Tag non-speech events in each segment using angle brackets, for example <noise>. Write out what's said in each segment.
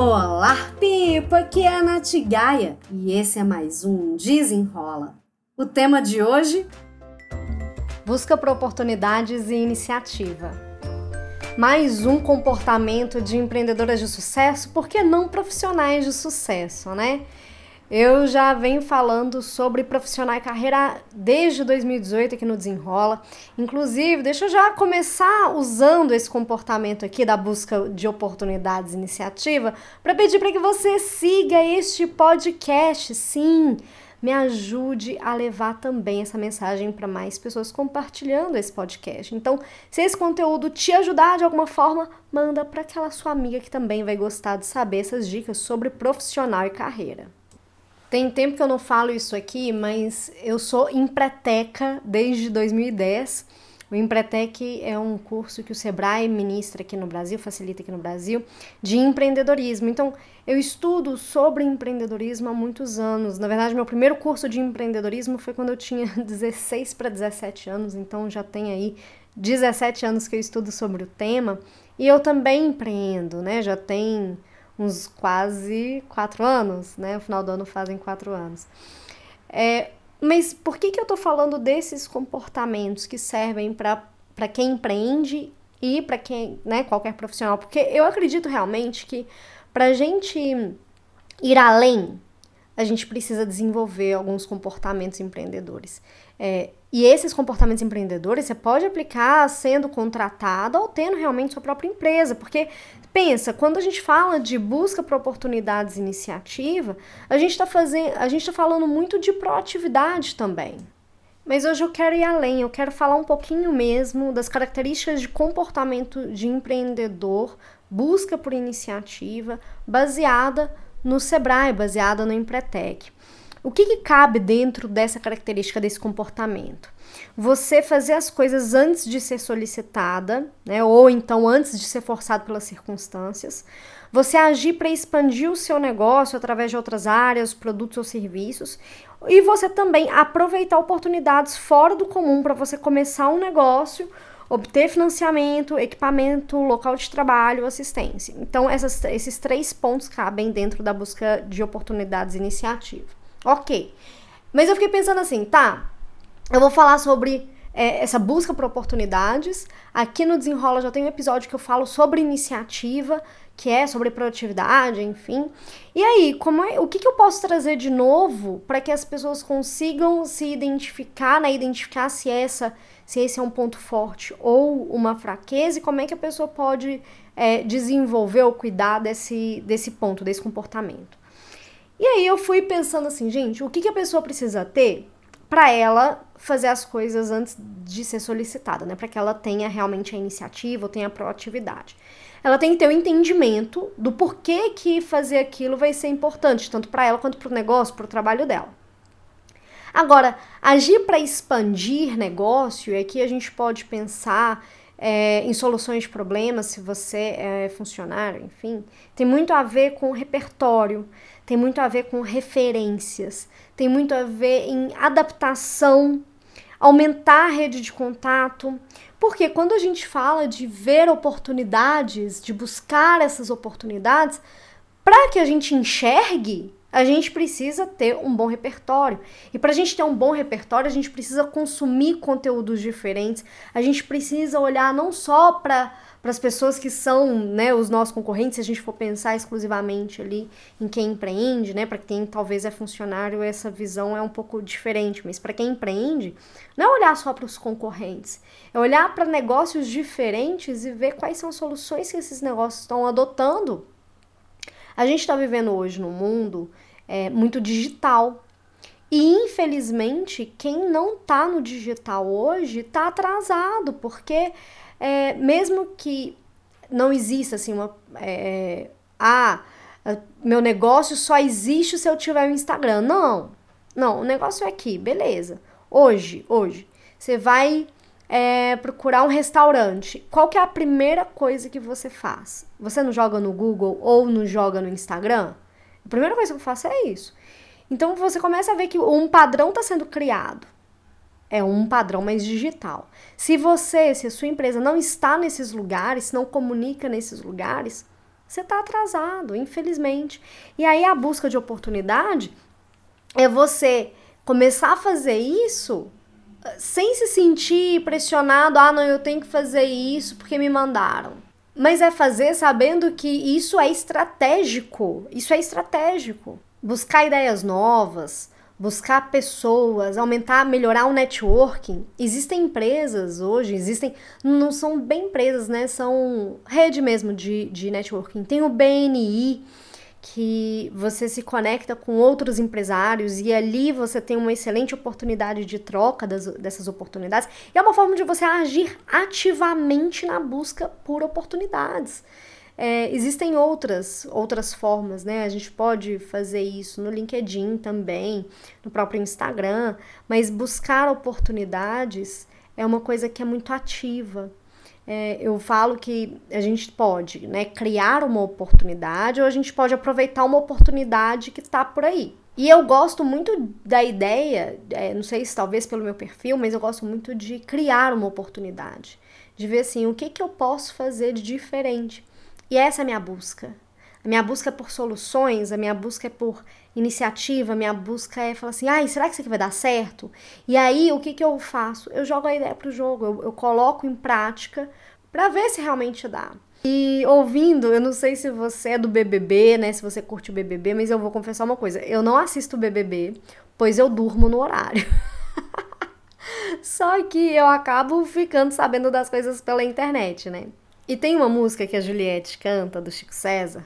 Olá, Pipa! Aqui é a Nath Gaia e esse é mais um Desenrola. O tema de hoje? Busca por oportunidades e iniciativa. Mais um comportamento de empreendedoras de sucesso, por que não profissionais de sucesso, né? Eu já venho falando sobre profissional e carreira desde 2018 aqui no Desenrola. Inclusive, deixa eu já começar usando esse comportamento aqui da busca de oportunidades iniciativa para pedir para que você siga este podcast. Sim, me ajude a levar também essa mensagem para mais pessoas compartilhando esse podcast. Então, se esse conteúdo te ajudar de alguma forma, manda para aquela sua amiga que também vai gostar de saber essas dicas sobre profissional e carreira. Tem tempo que eu não falo isso aqui, mas eu sou empreteca desde 2010. O Empretec é um curso que o Sebrae ministra aqui no Brasil, facilita aqui no Brasil, de empreendedorismo. Então, eu estudo sobre empreendedorismo há muitos anos. Na verdade, meu primeiro curso de empreendedorismo foi quando eu tinha <laughs> 16 para 17 anos, então já tem aí 17 anos que eu estudo sobre o tema. E eu também empreendo, né? Já tem uns quase quatro anos, né? No final do ano fazem quatro anos. É, mas por que, que eu tô falando desses comportamentos que servem para quem empreende e para quem, né, qualquer profissional? Porque eu acredito realmente que para gente ir além, a gente precisa desenvolver alguns comportamentos empreendedores. É, e esses comportamentos empreendedores você pode aplicar sendo contratado ou tendo realmente sua própria empresa, porque pensa, quando a gente fala de busca por oportunidades e iniciativa, a gente está fazendo, a gente está falando muito de proatividade também. Mas hoje eu quero ir além, eu quero falar um pouquinho mesmo das características de comportamento de empreendedor, busca por iniciativa, baseada no Sebrae, baseada no Empretec. O que, que, cabe dentro dessa característica desse comportamento? Você fazer as coisas antes de ser solicitada, né, ou então antes de ser forçado pelas circunstâncias. Você agir para expandir o seu negócio através de outras áreas, produtos ou serviços. E você também aproveitar oportunidades fora do comum para você começar um negócio, obter financiamento, equipamento, local de trabalho, assistência. Então, essas, esses três pontos cabem dentro da busca de oportunidades e iniciativa. Ok. Mas eu fiquei pensando assim, tá? Eu vou falar sobre é, essa busca por oportunidades. Aqui no Desenrola já tem um episódio que eu falo sobre iniciativa, que é sobre produtividade, enfim. E aí, como é, o que, que eu posso trazer de novo para que as pessoas consigam se identificar, né? Identificar se essa, se esse é um ponto forte ou uma fraqueza e como é que a pessoa pode é, desenvolver ou cuidar desse, desse ponto, desse comportamento. E aí eu fui pensando assim, gente, o que, que a pessoa precisa ter para ela fazer as coisas antes de ser solicitada, né? Para que ela tenha realmente a iniciativa, ou tenha a proatividade. Ela tem que ter o um entendimento do porquê que fazer aquilo vai ser importante, tanto para ela quanto para o negócio, para o trabalho dela. Agora, agir para expandir negócio, e aqui a gente pode pensar é, em soluções de problemas, se você é funcionário, enfim, tem muito a ver com repertório, tem muito a ver com referências, tem muito a ver em adaptação, aumentar a rede de contato. Porque quando a gente fala de ver oportunidades, de buscar essas oportunidades, para que a gente enxergue, a gente precisa ter um bom repertório. E para a gente ter um bom repertório, a gente precisa consumir conteúdos diferentes, a gente precisa olhar não só para as pessoas que são né, os nossos concorrentes, se a gente for pensar exclusivamente ali em quem empreende, né, para quem talvez é funcionário, essa visão é um pouco diferente, mas para quem empreende, não é olhar só para os concorrentes, é olhar para negócios diferentes e ver quais são as soluções que esses negócios estão adotando a gente está vivendo hoje num mundo é, muito digital. E infelizmente, quem não está no digital hoje está atrasado, porque é, mesmo que não exista assim uma. É, ah, meu negócio só existe se eu tiver o Instagram. Não, não, o negócio é aqui, beleza. Hoje, hoje, você vai é, procurar um restaurante, qual que é a primeira coisa que você faz? Você não joga no Google ou não joga no Instagram? A primeira coisa que eu faço é isso. Então você começa a ver que um padrão está sendo criado. É um padrão mais digital. Se você, se a sua empresa não está nesses lugares, não comunica nesses lugares, Você está atrasado, infelizmente. E aí a busca de oportunidade é você começar a fazer isso sem se sentir pressionado, ah, não, eu tenho que fazer isso porque me mandaram. Mas é fazer sabendo que isso é estratégico. Isso é estratégico. Buscar ideias novas, buscar pessoas, aumentar, melhorar o networking. Existem empresas hoje, existem, não são bem empresas, né? São rede mesmo de, de networking. Tem o BNI, que você se conecta com outros empresários e ali você tem uma excelente oportunidade de troca das, dessas oportunidades. E é uma forma de você agir ativamente na busca por oportunidades. É, existem outras, outras formas, né? A gente pode fazer isso no LinkedIn também, no próprio Instagram, mas buscar oportunidades é uma coisa que é muito ativa. É, eu falo que a gente pode né, criar uma oportunidade ou a gente pode aproveitar uma oportunidade que está por aí. E eu gosto muito da ideia, é, não sei se talvez pelo meu perfil, mas eu gosto muito de criar uma oportunidade. De ver assim, o que, que eu posso fazer de diferente. E essa é a minha busca. A minha busca é por soluções, a minha busca é por iniciativa, a minha busca é falar assim, ai, será que isso aqui vai dar certo? E aí, o que, que eu faço? Eu jogo a ideia pro jogo, eu, eu coloco em prática para ver se realmente dá. E ouvindo, eu não sei se você é do BBB, né, se você curte o BBB, mas eu vou confessar uma coisa, eu não assisto o BBB, pois eu durmo no horário. <laughs> Só que eu acabo ficando sabendo das coisas pela internet, né? E tem uma música que a Juliette canta, do Chico César,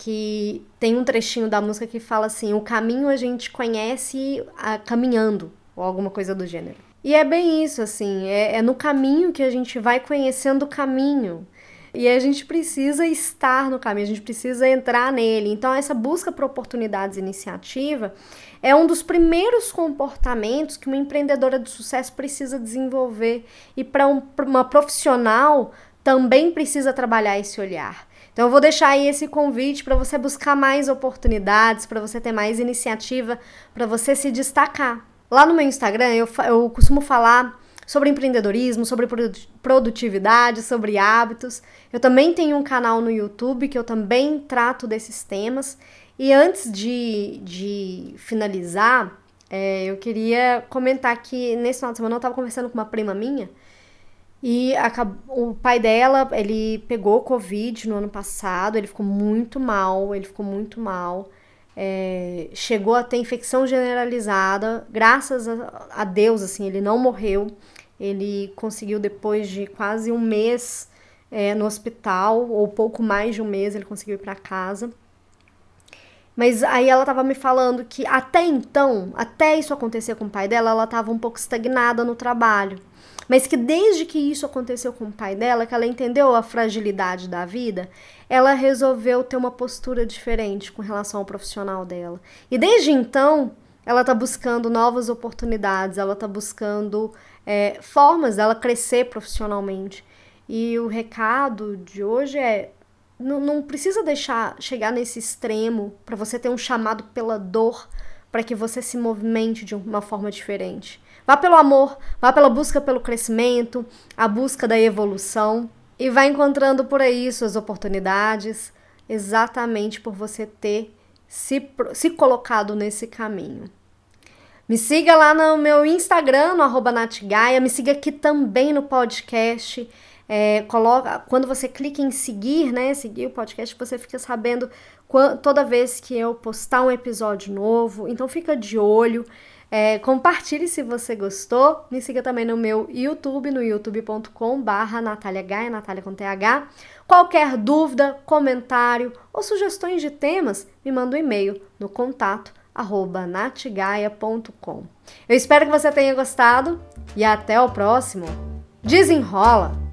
que tem um trechinho da música que fala assim: o caminho a gente conhece a, caminhando, ou alguma coisa do gênero. E é bem isso, assim, é, é no caminho que a gente vai conhecendo o caminho. E a gente precisa estar no caminho, a gente precisa entrar nele. Então, essa busca por oportunidades e iniciativa é um dos primeiros comportamentos que uma empreendedora de sucesso precisa desenvolver. E para um, uma profissional também precisa trabalhar esse olhar. Então eu vou deixar aí esse convite para você buscar mais oportunidades, para você ter mais iniciativa, para você se destacar. Lá no meu Instagram eu, eu costumo falar sobre empreendedorismo, sobre produtividade, sobre hábitos. Eu também tenho um canal no YouTube que eu também trato desses temas. E antes de, de finalizar, é, eu queria comentar que nesse final de semana eu estava conversando com uma prima minha e o pai dela, ele pegou Covid no ano passado, ele ficou muito mal, ele ficou muito mal. É, chegou a ter infecção generalizada, graças a, a, Deus, assim, ele não morreu. Ele conseguiu, depois de quase um mês é, no hospital, ou pouco mais de um mês, ele conseguiu ir para casa. Mas aí ela tava me falando que até então, até isso acontecer com o pai dela, ela tava um pouco estagnada no trabalho mas que desde que isso aconteceu com o pai dela, que ela entendeu a fragilidade da vida, ela resolveu ter uma postura diferente com relação ao profissional dela. E desde então, ela está buscando novas oportunidades, ela está buscando é, formas dela crescer profissionalmente. E o recado de hoje é: não, não precisa deixar chegar nesse extremo para você ter um chamado pela dor para que você se movimente de uma forma diferente. Vá pelo amor, vá pela busca pelo crescimento, a busca da evolução e vá encontrando por aí suas oportunidades, exatamente por você ter se, se colocado nesse caminho. Me siga lá no meu Instagram, no arroba Natigaia, me siga aqui também no podcast. É, coloca, quando você clica em seguir, né? Seguir o podcast, você fica sabendo quando, toda vez que eu postar um episódio novo. Então fica de olho. É, compartilhe se você gostou. Me siga também no meu YouTube, no youtube.com barra Natália Gaia, Natália com TH. Qualquer dúvida, comentário ou sugestões de temas, me manda um e-mail no contato arroba natigaia.com. Eu espero que você tenha gostado e até o próximo. Desenrola!